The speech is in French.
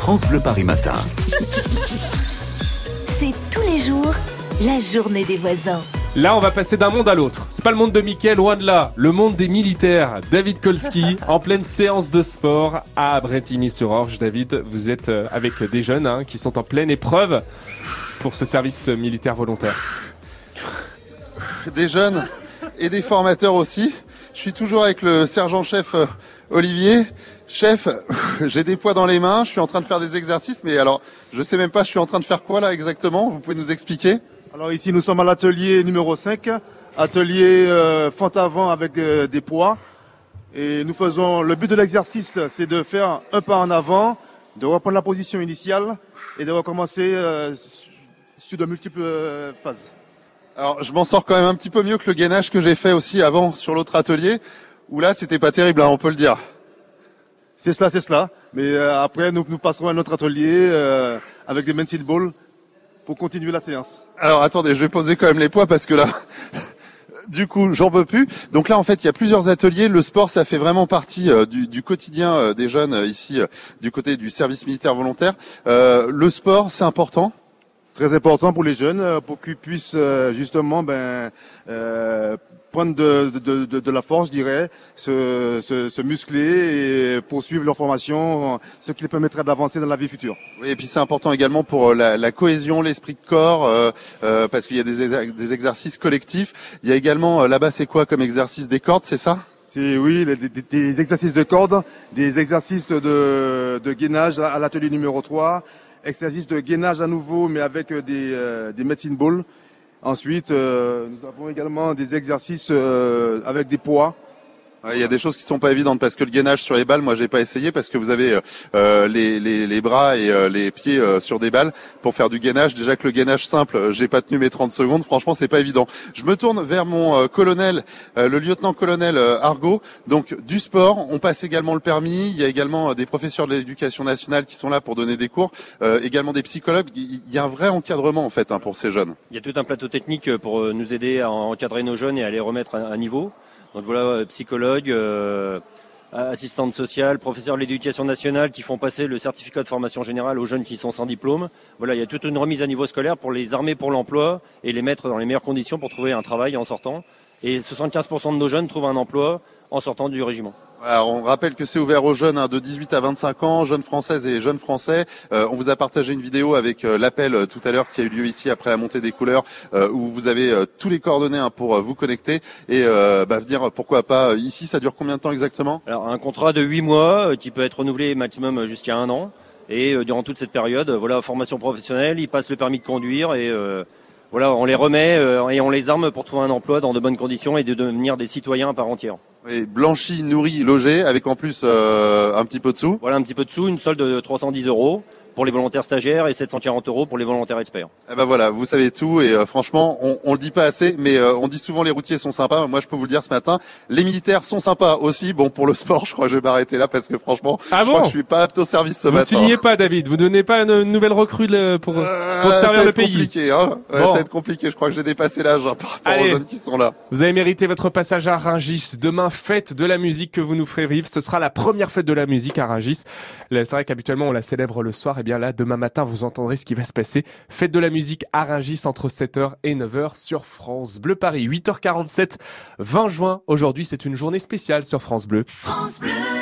France Bleu Paris Matin. C'est tous les jours la journée des voisins. Là, on va passer d'un monde à l'autre. C'est pas le monde de Mickaël, loin de là. Le monde des militaires. David Kolski, en pleine séance de sport à Bretigny-sur-Orge. David, vous êtes euh, avec des jeunes hein, qui sont en pleine épreuve pour ce service militaire volontaire. Des jeunes et des formateurs aussi. Je suis toujours avec le sergent-chef euh, Olivier. Chef, j'ai des poids dans les mains, je suis en train de faire des exercices, mais alors, je sais même pas, je suis en train de faire quoi là exactement? Vous pouvez nous expliquer? Alors ici, nous sommes à l'atelier numéro 5, atelier euh, fente avant avec euh, des poids. Et nous faisons, le but de l'exercice, c'est de faire un pas en avant, de reprendre la position initiale et de recommencer euh, sur de multiples euh, phases. Alors, je m'en sors quand même un petit peu mieux que le gainage que j'ai fait aussi avant sur l'autre atelier, où là, c'était pas terrible, hein, on peut le dire. C'est cela, c'est cela. Mais euh, après, nous, nous passerons à notre atelier euh, avec des men's ball pour continuer la séance. Alors, attendez, je vais poser quand même les poids parce que là, du coup, j'en peux plus. Donc là, en fait, il y a plusieurs ateliers. Le sport, ça fait vraiment partie euh, du, du quotidien des jeunes ici, du côté du service militaire volontaire. Euh, le sport, c'est important. Très important pour les jeunes, euh, pour qu'ils puissent euh, justement ben, euh, prendre de, de, de, de la force, je dirais, se, se, se muscler et poursuivre leur formation, ce qui les permettra d'avancer dans la vie future. Oui, et puis c'est important également pour euh, la, la cohésion, l'esprit de corps, euh, euh, parce qu'il y a des, des exercices collectifs. Il y a également, là-bas, c'est quoi comme exercice des cordes, c'est ça? C'est oui, des, des- des exercices de corde, des exercices de, de gainage à, à l'atelier numéro 3, exercices de gainage à nouveau, mais avec euh, des, euh, des medicine balls. Ensuite, euh, nous avons également des exercices euh, avec des poids. Il y a des choses qui sont pas évidentes parce que le gainage sur les balles, moi j'ai pas essayé parce que vous avez euh, euh, les, les, les bras et euh, les pieds euh, sur des balles pour faire du gainage. Déjà que le gainage simple, euh, j'ai pas tenu mes 30 secondes. Franchement, c'est pas évident. Je me tourne vers mon euh, colonel, le lieutenant-colonel Argo. Donc du sport, on passe également le permis. Il y a également des professeurs de l'éducation nationale qui sont là pour donner des cours. Également des psychologues. Il y a un vrai encadrement en fait hein, pour ces jeunes. Il y a tout un plateau technique pour nous aider à encadrer nos jeunes et à les remettre à niveau. Donc voilà, euh, psychologues, euh, assistantes sociales, professeurs de l'éducation nationale qui font passer le certificat de formation générale aux jeunes qui sont sans diplôme. Voilà, il y a toute une remise à niveau scolaire pour les armer pour l'emploi et les mettre dans les meilleures conditions pour trouver un travail en sortant. Et 75% de nos jeunes trouvent un emploi en sortant du régiment. Alors, on rappelle que c'est ouvert aux jeunes hein, de 18 à 25 ans, jeunes françaises et jeunes français. Euh, on vous a partagé une vidéo avec euh, l'appel euh, tout à l'heure qui a eu lieu ici après la montée des couleurs, euh, où vous avez tous les coordonnées hein, pour vous connecter et euh, bah, venir, pourquoi pas, ici. Ça dure combien de temps exactement? Alors un contrat de 8 mois qui peut être renouvelé maximum jusqu'à un an. Et euh, durant toute cette période, voilà, formation professionnelle, ils passent le permis de conduire et euh, voilà, on les remet euh, et on les arme pour trouver un emploi dans de bonnes conditions et de devenir des citoyens à part entière. Et Blanchi, nourri, logé, avec en plus euh, un petit peu de sous. Voilà un petit peu de sous, une solde de 310 euros pour les volontaires stagiaires et 740 euros pour les volontaires experts. Eh ben voilà, vous savez tout et euh, franchement, on, on le dit pas assez, mais euh, on dit souvent les routiers sont sympas. Moi, je peux vous le dire ce matin, les militaires sont sympas aussi. Bon, pour le sport, je crois que je vais m'arrêter là parce que franchement, Ah je crois que je suis pas apte au service ce Vous matin. signez pas, David. Vous donnez pas une nouvelle recrue de- pour, Euh, pour ça servir va le être pays. compliqué, hein. Ouais, Bon. Ça va être compliqué. Je crois que j'ai dépassé l'âge hein, par rapport Allez. aux jeunes qui sont là. Vous avez mérité votre passage à Rungis. Demain, fête de la musique que vous nous ferez vivre. Ce sera la première fête de la musique à Rungis. C'est vrai qu'habituellement, on la célèbre le soir. Et bien là, demain matin, vous entendrez ce qui va se passer. Fête de la musique à Rungis entre 7h et 9h sur France Bleu Paris. 8h47, 20 juin. Aujourd'hui, c'est une journée spéciale sur France Bleu. France Bleu.